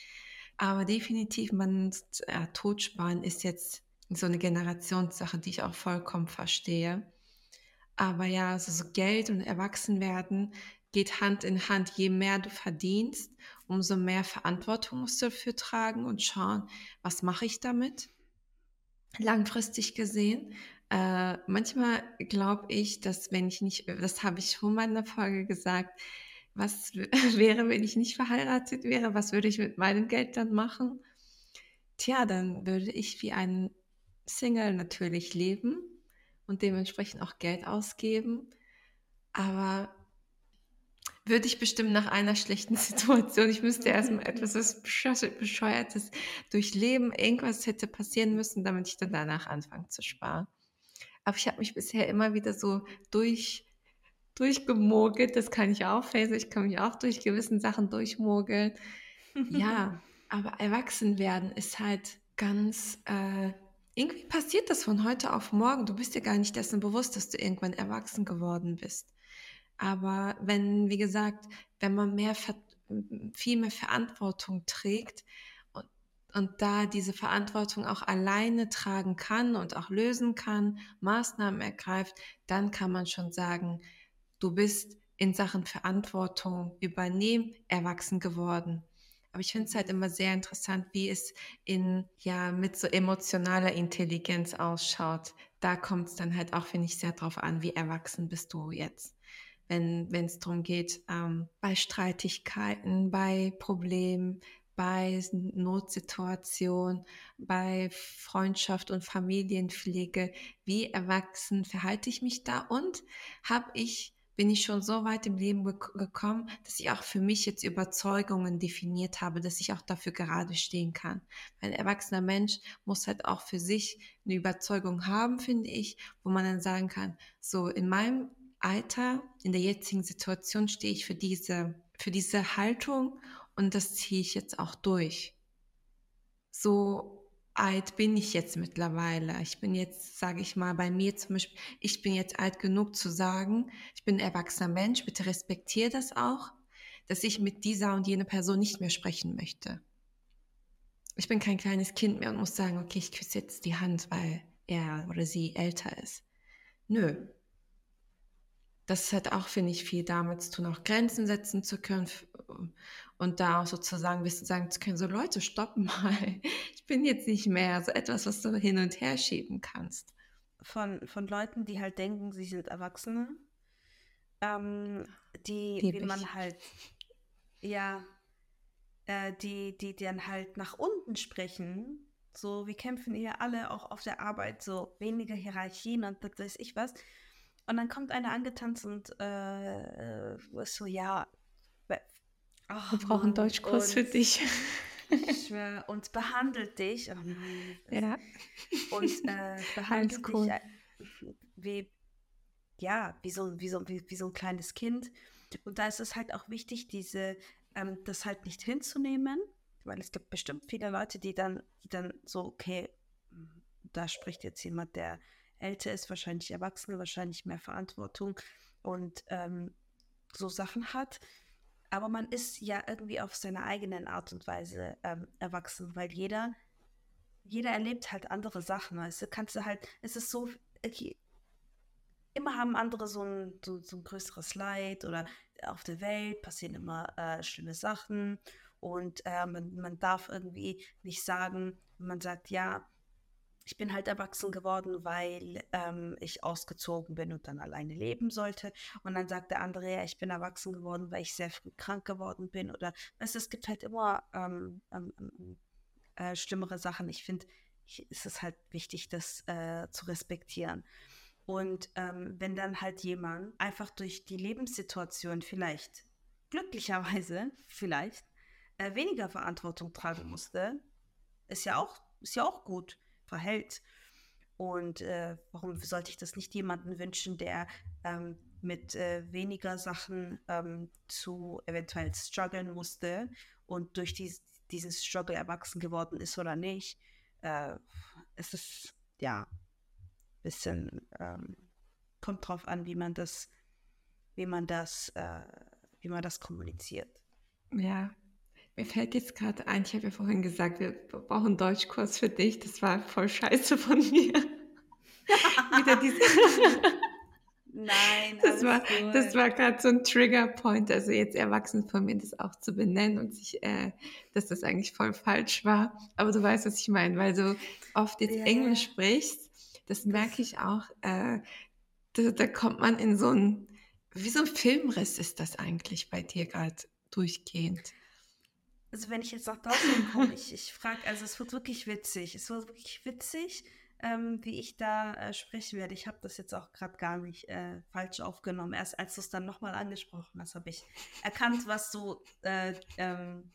Aber definitiv, man äh, Totsparen ist jetzt so eine Generationssache, die ich auch vollkommen verstehe. Aber ja, also so Geld und Erwachsenwerden geht Hand in Hand. Je mehr du verdienst, umso mehr Verantwortung musst du dafür tragen und schauen, was mache ich damit? Langfristig gesehen. Äh, manchmal glaube ich, dass wenn ich nicht, das habe ich schon mal in der Folge gesagt, was wäre, wenn ich nicht verheiratet wäre? Was würde ich mit meinem Geld dann machen? Tja, dann würde ich wie ein Single natürlich leben und dementsprechend auch Geld ausgeben. Aber würde ich bestimmt nach einer schlechten Situation, ich müsste erstmal etwas Bescheuertes durchleben, irgendwas hätte passieren müssen, damit ich dann danach anfange zu sparen. Aber ich habe mich bisher immer wieder so durch, durchgemogelt, das kann ich auch, Faser, ich kann mich auch durch gewissen Sachen durchmogeln. ja, aber erwachsen werden ist halt ganz, äh, irgendwie passiert das von heute auf morgen. Du bist dir gar nicht dessen bewusst, dass du irgendwann erwachsen geworden bist. Aber wenn, wie gesagt, wenn man mehr, viel mehr Verantwortung trägt und, und da diese Verantwortung auch alleine tragen kann und auch lösen kann, Maßnahmen ergreift, dann kann man schon sagen, du bist in Sachen Verantwortung übernehmen, erwachsen geworden. Aber ich finde es halt immer sehr interessant, wie es in, ja, mit so emotionaler Intelligenz ausschaut. Da kommt es dann halt auch, finde ich, sehr drauf an, wie erwachsen bist du jetzt wenn es darum geht, ähm, bei Streitigkeiten, bei Problemen, bei Notsituationen, bei Freundschaft und Familienpflege, wie erwachsen verhalte ich mich da und habe ich bin ich schon so weit im Leben gekommen, dass ich auch für mich jetzt Überzeugungen definiert habe, dass ich auch dafür gerade stehen kann. Ein erwachsener Mensch muss halt auch für sich eine Überzeugung haben, finde ich, wo man dann sagen kann, so in meinem Alter, in der jetzigen Situation stehe ich für diese, für diese Haltung und das ziehe ich jetzt auch durch. So alt bin ich jetzt mittlerweile? Ich bin jetzt, sage ich mal, bei mir zum Beispiel, ich bin jetzt alt genug zu sagen, ich bin ein erwachsener Mensch, bitte respektiere das auch, dass ich mit dieser und jener Person nicht mehr sprechen möchte. Ich bin kein kleines Kind mehr und muss sagen, okay, ich küsse jetzt die Hand, weil er oder sie älter ist. Nö. Das hat auch, finde ich, viel damit zu tun, auch Grenzen setzen zu können und da auch sozusagen wissen, sagen zu können, so Leute, stopp mal, ich bin jetzt nicht mehr so etwas, was du hin und her schieben kannst. Von, von Leuten, die halt denken, sie sind Erwachsene, ähm, die, Lieb wie man ich. halt, ja, äh, die, die dann halt nach unten sprechen, so, wir kämpfen hier alle auch auf der Arbeit, so weniger Hierarchien und das weiß ich was. Und dann kommt einer angetanzt und äh, ist äh, so, ja, Oh, Wir brauchen Mann. Deutschkurs für dich. Ich schwör, und behandelt dich. Oh nein, ja. Und äh, behandelt dich äh, wie, ja, wie so, wie, so, wie, wie so ein kleines Kind. Und da ist es halt auch wichtig, diese, ähm, das halt nicht hinzunehmen, weil es gibt bestimmt viele Leute, die dann, die dann so, okay, da spricht jetzt jemand, der älter ist, wahrscheinlich erwachsen, wahrscheinlich mehr Verantwortung und ähm, so Sachen hat aber man ist ja irgendwie auf seine eigenen Art und Weise ähm, erwachsen, weil jeder, jeder erlebt halt andere Sachen. Also kannst du halt, es ist so, okay, immer haben andere so ein, so, so ein größeres Leid oder auf der Welt passieren immer äh, schlimme Sachen und äh, man, man darf irgendwie nicht sagen, man sagt, ja, ich bin halt erwachsen geworden, weil ähm, ich ausgezogen bin und dann alleine leben sollte. Und dann sagt der andere, ja, ich bin erwachsen geworden, weil ich sehr früh krank geworden bin. Oder weißt, es gibt halt immer ähm, ähm äh, schlimmere Sachen. Ich finde, es ist halt wichtig, das äh, zu respektieren. Und ähm, wenn dann halt jemand einfach durch die Lebenssituation vielleicht, glücklicherweise vielleicht, äh, weniger Verantwortung tragen musste, ist ja auch, ist ja auch gut verhält. Und äh, warum sollte ich das nicht jemanden wünschen, der ähm, mit äh, weniger Sachen ähm, zu eventuell strugglen musste und durch dies, diesen Struggle erwachsen geworden ist oder nicht? Äh, es ist ja ein bisschen, ähm, kommt drauf an, wie man das, wie man das, äh, wie man das kommuniziert. Ja, mir fällt jetzt gerade ein, ich habe ja vorhin gesagt, wir brauchen einen Deutschkurs für dich. Das war voll scheiße von mir. Wieder diese. Nein, das war, gut. das war gerade so ein Triggerpoint, also jetzt erwachsen von mir das auch zu benennen und sich, äh, dass das eigentlich voll falsch war. Aber du weißt, was ich meine, weil du oft jetzt ja. Englisch sprichst, das merke ich auch, äh, da, da kommt man in so ein, wie so ein Filmriss ist das eigentlich bei dir gerade durchgehend also wenn ich jetzt nach Deutschland komme, ich, ich frage, also es wird wirklich witzig. Es wird wirklich witzig, ähm, wie ich da äh, sprechen werde. Ich habe das jetzt auch gerade gar nicht äh, falsch aufgenommen. Erst als du es dann nochmal angesprochen hast, habe ich erkannt, was du, äh, ähm,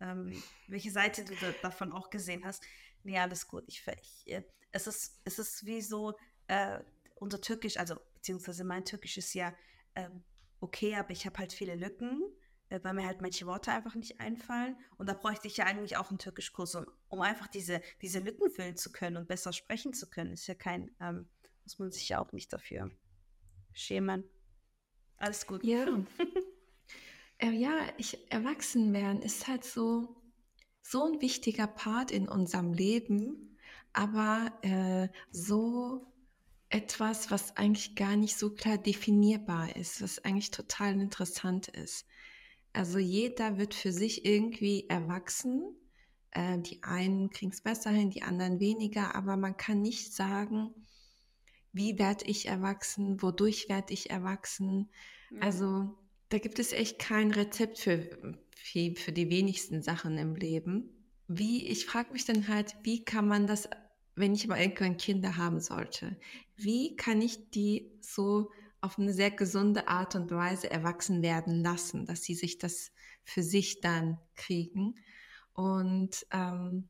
ähm, welche Seite du da, davon auch gesehen hast. Nee, alles gut. Ich, ich äh, es, ist, es ist wie so, äh, unser Türkisch, also beziehungsweise mein Türkisch ist ja ähm, okay, aber ich habe halt viele Lücken weil mir halt manche Worte einfach nicht einfallen. Und da bräuchte ich ja eigentlich auch einen Türkischkurs, um, um einfach diese, diese Lücken füllen zu können und besser sprechen zu können. Ist ja kein, ähm, muss man sich ja auch nicht dafür schämen. Alles gut. Ja. äh, ja, ich, erwachsen werden ist halt so, so ein wichtiger Part in unserem Leben, aber äh, so etwas, was eigentlich gar nicht so klar definierbar ist, was eigentlich total interessant ist. Also jeder wird für sich irgendwie erwachsen. Äh, die einen kriegen es besser hin, die anderen weniger, aber man kann nicht sagen, wie werde ich erwachsen, wodurch werde ich erwachsen. Mhm. Also da gibt es echt kein Rezept für, für, für die wenigsten Sachen im Leben. Wie, ich frage mich dann halt, wie kann man das, wenn ich mal irgendwann Kinder haben sollte, wie kann ich die so auf eine sehr gesunde Art und Weise erwachsen werden lassen, dass sie sich das für sich dann kriegen. Und ähm,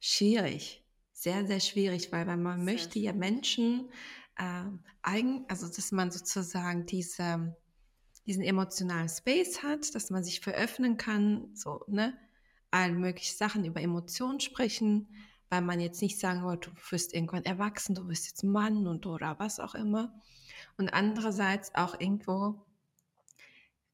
schwierig, sehr, sehr schwierig, weil, weil man sehr möchte ja Menschen äh, eigen, also dass man sozusagen diese, diesen emotionalen Space hat, dass man sich veröffnen kann, so, ne, all mögliche Sachen über Emotionen sprechen, weil man jetzt nicht sagen wollte, du wirst irgendwann erwachsen, du wirst jetzt Mann und oder was auch immer. Und andererseits auch irgendwo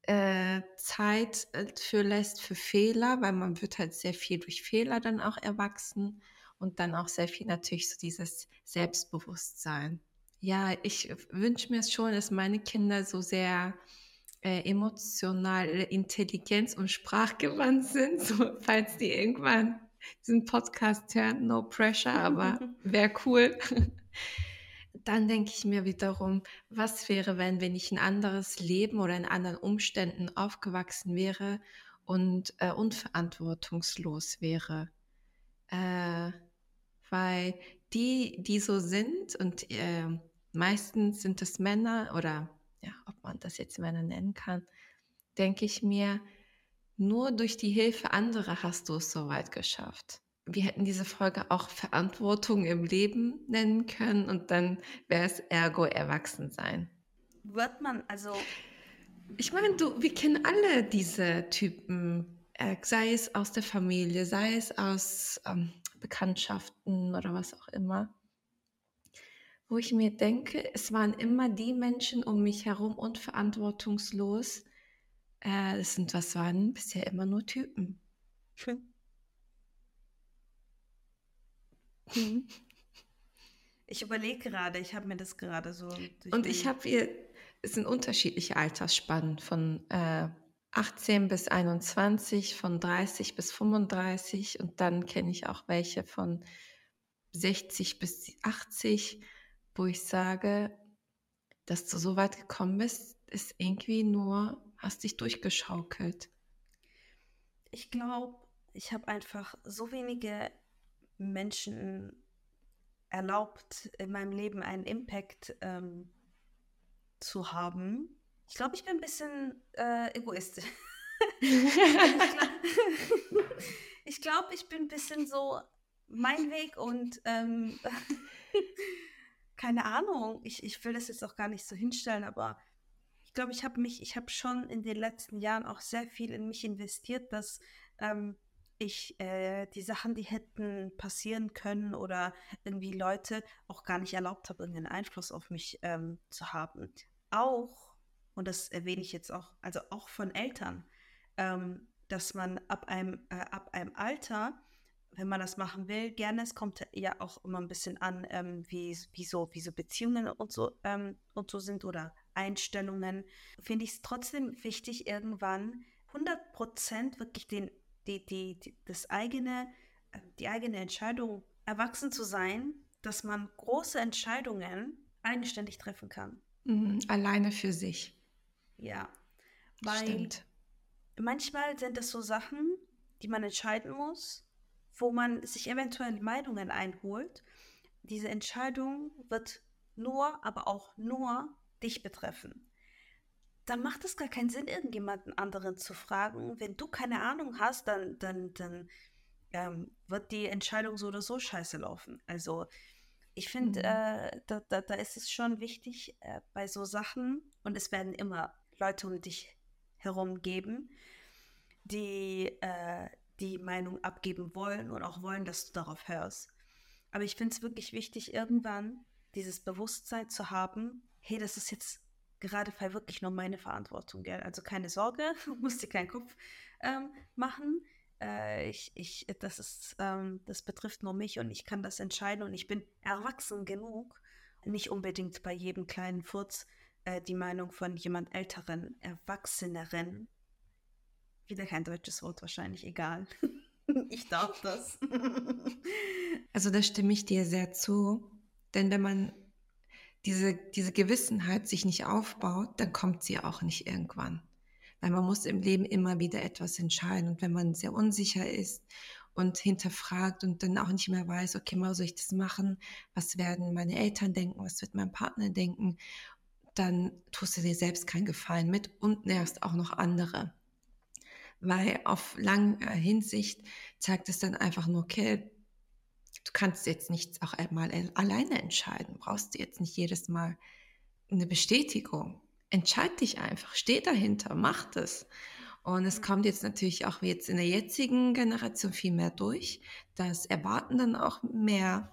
äh, Zeit äh, für lässt für Fehler, weil man wird halt sehr viel durch Fehler dann auch erwachsen und dann auch sehr viel natürlich so dieses Selbstbewusstsein. Ja, ich wünsche mir schon, dass meine Kinder so sehr äh, emotionale Intelligenz und sprachgewandt sind, so, falls die irgendwann diesen Podcast hören, no pressure, aber wäre cool. Dann denke ich mir wiederum, was wäre, wenn, wenn ich ein anderes Leben oder in anderen Umständen aufgewachsen wäre und äh, unverantwortungslos wäre. Äh, weil die, die so sind und äh, meistens sind es Männer oder ja, ob man das jetzt Männer nennen kann, denke ich mir, nur durch die Hilfe anderer hast du es so weit geschafft. Wir hätten diese Folge auch Verantwortung im Leben nennen können und dann wäre es ergo Erwachsensein. Wird man also. Ich meine, du, wir kennen alle diese Typen, äh, sei es aus der Familie, sei es aus ähm, Bekanntschaften oder was auch immer wo ich mir denke, es waren immer die Menschen um mich herum unverantwortungslos. Äh, das sind, was waren bisher immer nur Typen. Schön. Mhm. Ich überlege gerade, ich habe mir das gerade so. Und ich habe hier, es sind unterschiedliche Altersspannen von äh, 18 bis 21, von 30 bis 35 und dann kenne ich auch welche von 60 bis 80 wo ich sage, dass du so weit gekommen bist, ist irgendwie nur, hast dich durchgeschaukelt. Ich glaube, ich habe einfach so wenige Menschen erlaubt, in meinem Leben einen Impact ähm, zu haben. Ich glaube, ich bin ein bisschen äh, egoistisch. ich glaube, ich bin ein bisschen so mein Weg und ähm, keine Ahnung, ich, ich will das jetzt auch gar nicht so hinstellen, aber ich glaube, ich habe mich, ich habe schon in den letzten Jahren auch sehr viel in mich investiert, dass ähm, ich äh, die Sachen, die hätten passieren können oder irgendwie Leute auch gar nicht erlaubt habe, irgendeinen Einfluss auf mich ähm, zu haben. Auch, und das erwähne ich jetzt auch, also auch von Eltern, ähm, dass man ab einem, äh, ab einem Alter wenn man das machen will, gerne. Es kommt ja auch immer ein bisschen an, ähm, wie, wie, so, wie so Beziehungen und so, ähm, und so sind oder Einstellungen. Finde ich es trotzdem wichtig, irgendwann 100% wirklich den, die, die, die, das eigene, äh, die eigene Entscheidung, erwachsen zu sein, dass man große Entscheidungen eigenständig treffen kann. Mhm, alleine für sich. Ja, weil Stimmt. manchmal sind es so Sachen, die man entscheiden muss wo man sich eventuell Meinungen einholt. Diese Entscheidung wird nur, aber auch nur dich betreffen. Dann macht es gar keinen Sinn, irgendjemanden anderen zu fragen. Wenn du keine Ahnung hast, dann, dann, dann ähm, wird die Entscheidung so oder so scheiße laufen. Also ich finde, mhm. äh, da, da, da, ist es schon wichtig äh, bei so Sachen, und es werden immer Leute um dich herum geben, die, äh, die Meinung abgeben wollen und auch wollen, dass du darauf hörst. Aber ich finde es wirklich wichtig, irgendwann dieses Bewusstsein zu haben, hey, das ist jetzt gerade Fall wirklich nur meine Verantwortung, gell? Also keine Sorge, musst dir keinen Kopf ähm, machen. Äh, ich, ich, das ist, ähm, das betrifft nur mich und ich kann das entscheiden und ich bin erwachsen genug, nicht unbedingt bei jedem kleinen Furz äh, die Meinung von jemand Älteren, Erwachseneren wieder kein deutsches Wort wahrscheinlich, egal. ich darf das. also da stimme ich dir sehr zu. Denn wenn man diese, diese Gewissenheit sich nicht aufbaut, dann kommt sie auch nicht irgendwann. Weil man muss im Leben immer wieder etwas entscheiden. Und wenn man sehr unsicher ist und hinterfragt und dann auch nicht mehr weiß, okay, mal soll ich das machen? Was werden meine Eltern denken? Was wird mein Partner denken? Dann tust du dir selbst keinen Gefallen mit und nervst auch noch andere weil auf lange Hinsicht zeigt es dann einfach nur, okay, du kannst jetzt nicht auch einmal alleine entscheiden, brauchst du jetzt nicht jedes Mal eine Bestätigung. Entscheid dich einfach, steh dahinter, mach das. Und es kommt jetzt natürlich auch jetzt in der jetzigen Generation viel mehr durch. Das erwarten dann auch mehr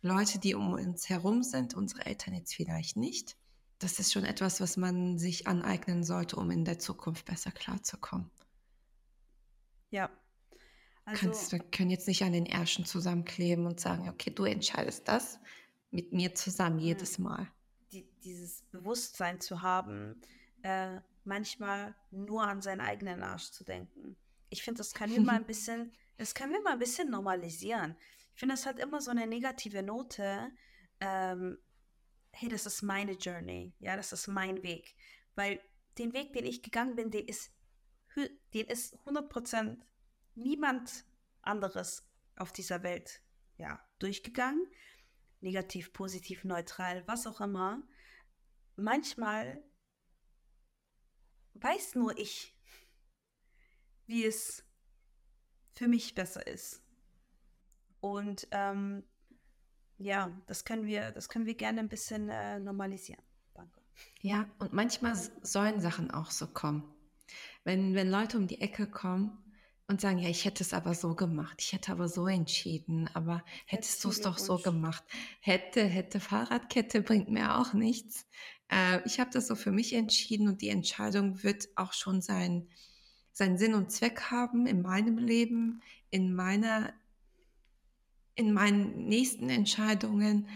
Leute, die um uns herum sind, unsere Eltern jetzt vielleicht nicht. Das ist schon etwas, was man sich aneignen sollte, um in der Zukunft besser klarzukommen. Ja. Also, Kannst, wir können jetzt nicht an den Ärschen zusammenkleben und sagen, okay, du entscheidest das mit mir zusammen jedes Mal. Die, dieses Bewusstsein zu haben, äh, manchmal nur an seinen eigenen Arsch zu denken. Ich finde, das können wir mal ein bisschen, das können wir mal ein bisschen normalisieren. Ich finde, es hat immer so eine negative Note. Ähm, hey, das ist meine Journey, ja, das ist mein Weg. Weil den Weg, den ich gegangen bin, den ist, den ist 100% niemand anderes auf dieser Welt ja, durchgegangen. Negativ, positiv, neutral, was auch immer. Manchmal weiß nur ich, wie es für mich besser ist. Und ähm, ja, das können wir, das können wir gerne ein bisschen äh, normalisieren. Danke. Ja, und manchmal sollen Sachen auch so kommen. Wenn, wenn Leute um die Ecke kommen und sagen, ja, ich hätte es aber so gemacht, ich hätte aber so entschieden, aber hättest du es doch so gemacht. Hätte, hätte Fahrradkette bringt mir auch nichts. Äh, ich habe das so für mich entschieden und die Entscheidung wird auch schon sein, seinen Sinn und Zweck haben in meinem Leben, in meiner, in meinen nächsten Entscheidungen.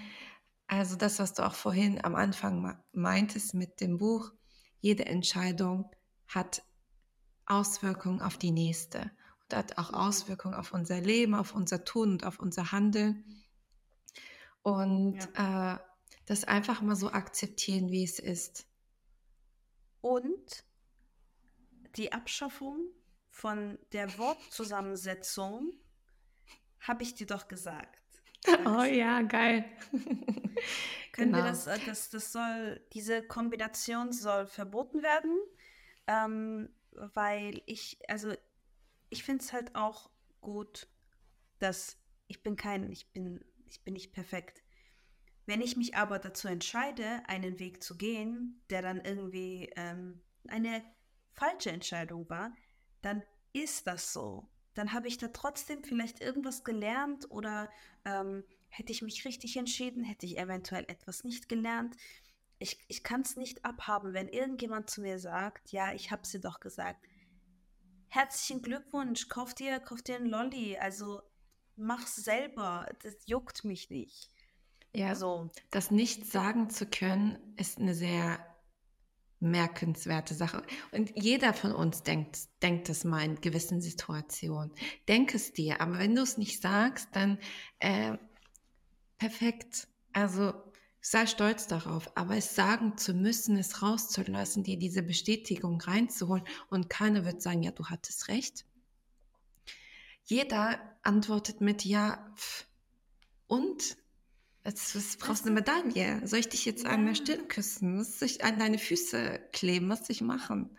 Also das, was du auch vorhin am Anfang meintest mit dem Buch, jede Entscheidung hat Auswirkungen auf die nächste hat auch Auswirkungen auf unser Leben, auf unser Tun und auf unser Handeln. Und ja. äh, das einfach mal so akzeptieren, wie es ist. Und die Abschaffung von der Wortzusammensetzung habe ich dir doch gesagt. Oh ja, geil. Können genau. wir das, äh, das, das soll, diese Kombination soll verboten werden, ähm, weil ich, also ich finde es halt auch gut, dass ich bin kein, ich bin, ich bin nicht perfekt. Wenn ich mich aber dazu entscheide, einen Weg zu gehen, der dann irgendwie ähm, eine falsche Entscheidung war, dann ist das so. Dann habe ich da trotzdem vielleicht irgendwas gelernt oder ähm, hätte ich mich richtig entschieden, hätte ich eventuell etwas nicht gelernt. Ich, ich kann es nicht abhaben, wenn irgendjemand zu mir sagt, ja, ich habe sie doch gesagt. Herzlichen Glückwunsch, kauf dir, kauf dir einen Lolli, also mach's selber, das juckt mich nicht. Ja, so. Das nicht sagen zu können, ist eine sehr merkenswerte Sache. Und jeder von uns denkt, denkt es mal in gewissen Situationen. Denk es dir, aber wenn du es nicht sagst, dann äh, perfekt. Also sei stolz darauf, aber es sagen zu müssen, es rauszulassen, dir diese Bestätigung reinzuholen und keiner wird sagen, ja, du hattest recht. Jeder antwortet mit ja pff, und Jetzt, jetzt brauchst du eine Medaille. Soll ich dich jetzt ja. an der Stirn küssen? Muss ich an deine Füße kleben? Was soll ich machen?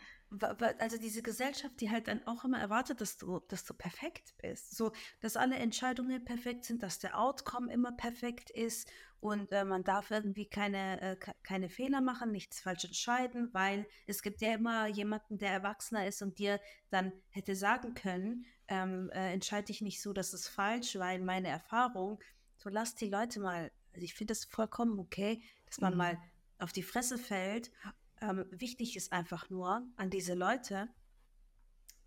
Also diese Gesellschaft, die halt dann auch immer erwartet, dass du, dass du perfekt bist. So, dass alle Entscheidungen perfekt sind, dass der Outcome immer perfekt ist und äh, man darf irgendwie keine, äh, keine Fehler machen, nichts falsch entscheiden, weil es gibt ja immer jemanden, der erwachsener ist und dir dann hätte sagen können, ähm, äh, entscheide dich nicht so, das ist falsch, weil meine Erfahrung, so lass die Leute mal also ich finde es vollkommen okay, dass man mhm. mal auf die Fresse fällt. Ähm, wichtig ist einfach nur an diese Leute,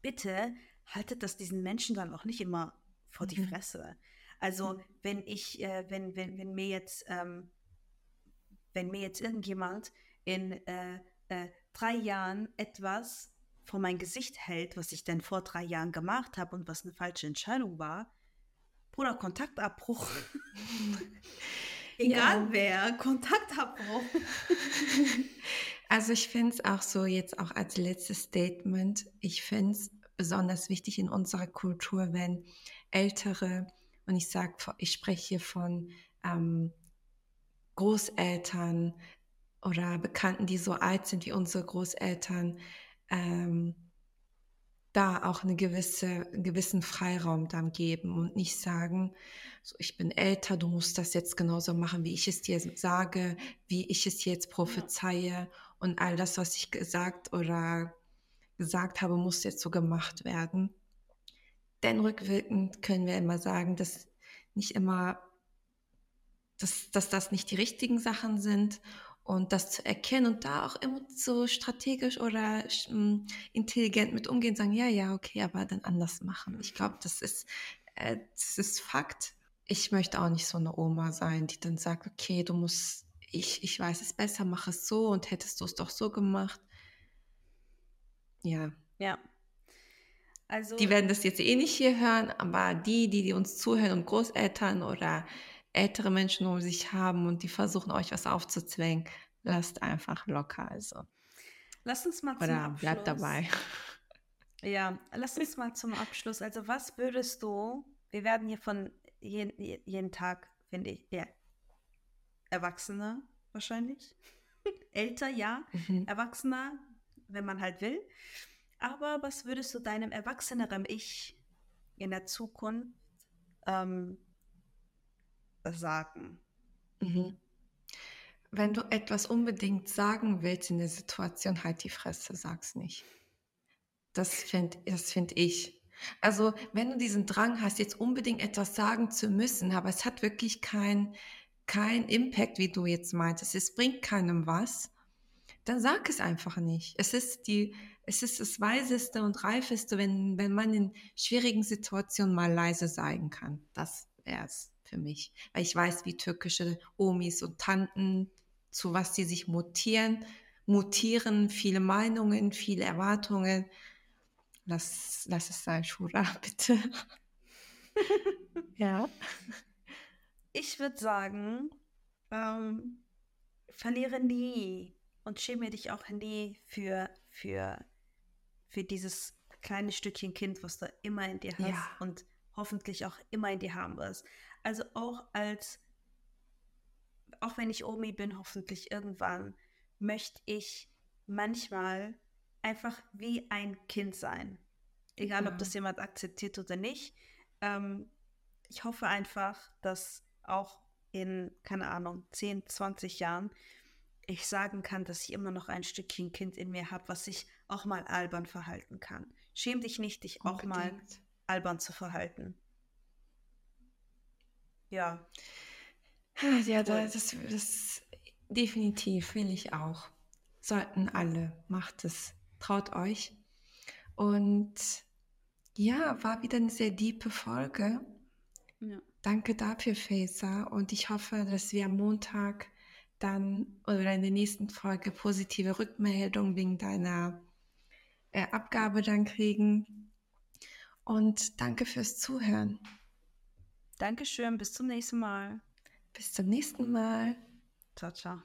bitte haltet das diesen Menschen dann auch nicht immer vor die mhm. Fresse. Also mhm. wenn ich, äh, wenn, wenn, wenn mir jetzt, ähm, wenn mir jetzt irgendjemand in äh, äh, drei Jahren etwas vor mein Gesicht hält, was ich denn vor drei Jahren gemacht habe und was eine falsche Entscheidung war, Bruder, Kontaktabbruch. Egal ja. wer, Kontaktabbruch. Also ich finde es auch so jetzt auch als letztes Statement, ich finde es besonders wichtig in unserer Kultur, wenn ältere, und ich sage, ich spreche hier von ähm, Großeltern oder Bekannten, die so alt sind wie unsere Großeltern, ähm, da auch eine gewisse, einen gewissen Freiraum dann geben und nicht sagen, so, ich bin älter, du musst das jetzt genauso machen, wie ich es dir sage, wie ich es jetzt prophezeie und all das, was ich gesagt oder gesagt habe, muss jetzt so gemacht werden. Denn rückwirkend können wir immer sagen, dass nicht immer, dass, dass das nicht die richtigen Sachen sind und das zu erkennen und da auch immer so strategisch oder ähm, intelligent mit umgehen, sagen, ja, ja, okay, aber dann anders machen. Ich glaube, das ist, äh, das ist Fakt. Ich möchte auch nicht so eine Oma sein, die dann sagt, okay, du musst, ich, ich weiß es besser, mach es so und hättest du es doch so gemacht. Ja. Ja. Also, die werden das jetzt eh nicht hier hören, aber die, die, die uns zuhören und Großeltern oder ältere Menschen um sich haben und die versuchen euch was aufzuzwängen, lasst einfach locker. Also. Lass uns mal zum Oder Abschluss. bleibt dabei. Ja, lass uns mal zum Abschluss. Also, was würdest du, wir werden hier von jeden, jeden Tag, finde ich, ja, Erwachsene wahrscheinlich. Älter, ja. Mhm. Erwachsener, wenn man halt will. Aber was würdest du deinem erwachseneren Ich in der Zukunft ähm, sagen? Mhm. Wenn du etwas unbedingt sagen willst in der Situation, halt die Fresse, sag's nicht. Das finde das find ich. Also, wenn du diesen Drang hast, jetzt unbedingt etwas sagen zu müssen, aber es hat wirklich keinen kein Impact, wie du jetzt meintest, es bringt keinem was, dann sag es einfach nicht. Es ist, die, es ist das Weiseste und Reifeste, wenn, wenn man in schwierigen Situationen mal leise sein kann. Das wäre es für mich. Weil ich weiß, wie türkische Omis und Tanten, zu was sie sich mutieren, mutieren, viele Meinungen, viele Erwartungen. Lass, lass es sein, Shura, bitte. ja. Ich würde sagen, ähm, verliere nie und schäme dich auch nie für, für, für dieses kleine Stückchen Kind, was du immer in dir hast Ja. und hoffentlich auch immer in dir haben wirst. Also auch als, auch wenn ich Omi bin, hoffentlich irgendwann, möchte ich manchmal einfach wie ein Kind sein. Egal, ob Ja. das jemand akzeptiert oder nicht. Ähm, ich hoffe einfach, dass auch in, keine Ahnung, 10, 20 Jahren ich sagen kann, dass ich immer noch ein Stückchen Kind in mir habe, was sich auch mal albern verhalten kann. Schäm dich nicht, dich auch mal albern zu verhalten. Ja, Ja, Cool. da- das, das definitiv will ich auch. Sollten alle. Macht es. Traut euch. Und ja, war wieder eine sehr diepe Folge. ja. Danke dafür, Faisa. Und ich hoffe, dass wir am Montag dann oder in der nächsten Folge positive Rückmeldungen wegen deiner äh, Abgabe dann kriegen. Und danke fürs Zuhören. Dankeschön, bis zum nächsten Mal. Bis zum nächsten Mal. Ciao, ciao.